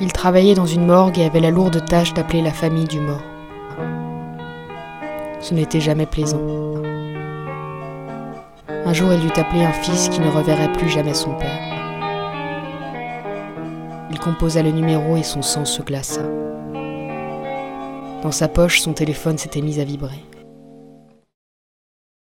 Il travaillait dans une morgue et avait la lourde tâche d'appeler la famille du mort. Ce n'était jamais plaisant. Un jour, il dut appeler un fils qui ne reverrait plus jamais son père. Il composa le numéro et son sang se glaça. Dans sa poche, son téléphone s'était mis à vibrer.